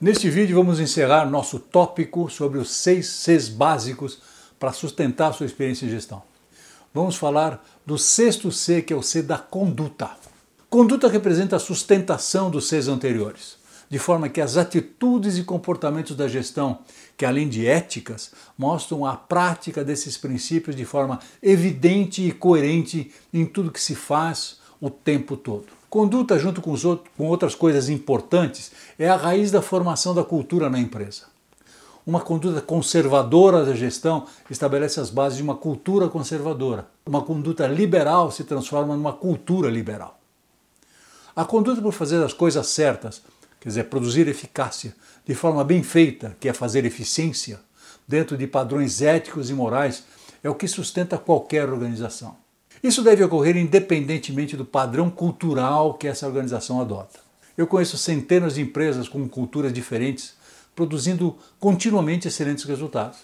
Neste vídeo vamos encerrar nosso tópico sobre os seis Cs básicos para sustentar sua experiência em gestão. Vamos falar do sexto C, que é o C da conduta. Conduta representa a sustentação dos Cs anteriores, de forma que as atitudes e comportamentos da gestão, que além de éticas, mostram a prática desses princípios de forma evidente e coerente em tudo que se faz o tempo todo. Conduta, junto com, outros, com outras coisas importantes, é a raiz da formação da cultura na empresa. Uma conduta conservadora da gestão estabelece as bases de uma cultura conservadora. Uma conduta liberal se transforma numa cultura liberal. A conduta por fazer as coisas certas, quer dizer, produzir eficácia de forma bem feita, que é fazer eficiência, dentro de padrões éticos e morais, é o que sustenta qualquer organização. Isso deve ocorrer independentemente do padrão cultural que essa organização adota. Eu conheço centenas de empresas com culturas diferentes, produzindo continuamente excelentes resultados.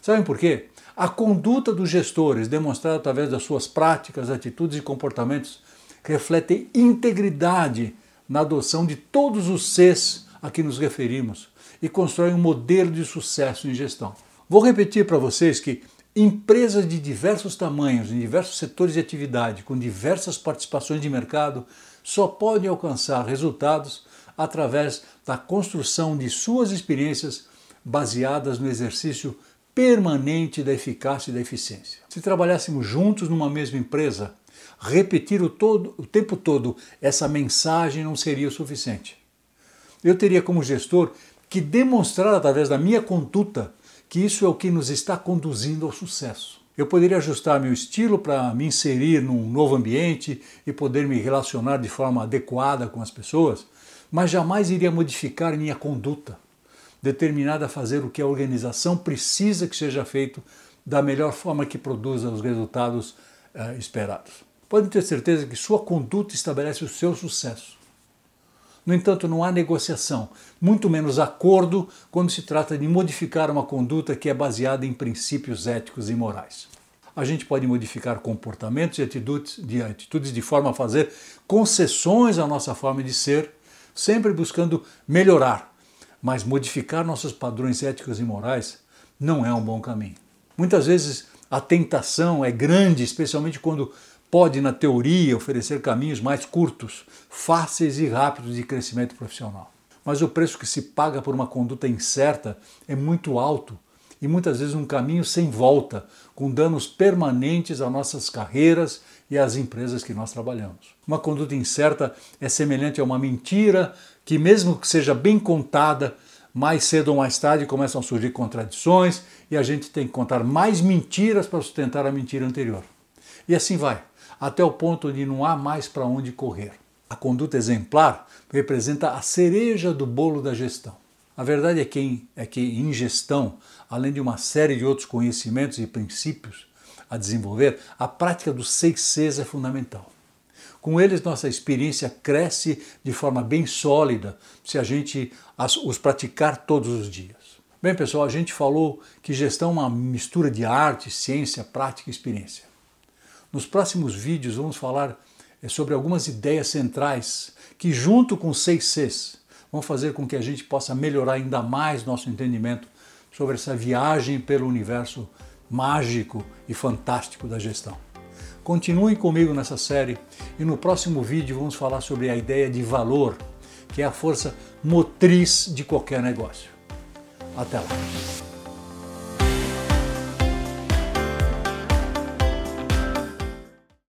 Sabem por quê? A conduta dos gestores, demonstrada através das suas práticas, atitudes e comportamentos, reflete integridade na adoção de todos os Cs a que nos referimos e constrói um modelo de sucesso em gestão. Vou repetir para vocês que Empresas de diversos tamanhos, em diversos setores de atividade, com diversas participações de mercado, só podem alcançar resultados através da construção de suas experiências baseadas no exercício permanente da eficácia e da eficiência. Se trabalhássemos juntos numa mesma empresa, repetir o, todo, o tempo todo essa mensagem não seria o suficiente. Eu teria como gestor que demonstrar através da minha conduta que isso é o que nos está conduzindo ao sucesso. Eu poderia ajustar meu estilo para me inserir num novo ambiente e poder me relacionar de forma adequada com as pessoas, mas jamais iria modificar minha conduta, determinada a fazer o que a organização precisa que seja feito da melhor forma que produza os resultados eh, esperados. Podem ter certeza que sua conduta estabelece o seu sucesso. No entanto, não há negociação, muito menos acordo, quando se trata de modificar uma conduta que é baseada em princípios éticos e morais. A gente pode modificar comportamentos e atitudes de, atitudes de forma a fazer concessões à nossa forma de ser, sempre buscando melhorar. Mas modificar nossos padrões éticos e morais não é um bom caminho. Muitas vezes a tentação é grande, especialmente quando pode, na teoria, oferecer caminhos mais curtos, fáceis e rápidos de crescimento profissional. Mas o preço que se paga por uma conduta incerta é muito alto e muitas vezes um caminho sem volta, com danos permanentes às nossas carreiras e às empresas que nós trabalhamos. Uma conduta incerta é semelhante a uma mentira que, mesmo que seja bem contada, mais cedo ou mais tarde começam a surgir contradições e a gente tem que contar mais mentiras para sustentar a mentira anterior. E assim vai até o ponto de não há mais para onde correr. A conduta exemplar representa a cereja do bolo da gestão. A verdade é que, é que em gestão, além de uma série de outros conhecimentos e princípios a desenvolver, a prática dos seis Cs é fundamental. Com eles, nossa experiência cresce de forma bem sólida se a gente os praticar todos os dias. Bem, pessoal, a gente falou que gestão é uma mistura de arte, ciência, prática e experiência. Nos próximos vídeos vamos falar eh, sobre algumas ideias centrais que, junto com seis Cs, vão fazer com que a gente possa melhorar ainda mais nosso entendimento sobre essa viagem pelo universo mágico e fantástico da gestão. Continue comigo nessa série e no próximo vídeo vamos falar sobre a ideia de valor, que é a força motriz de qualquer negócio. Até lá!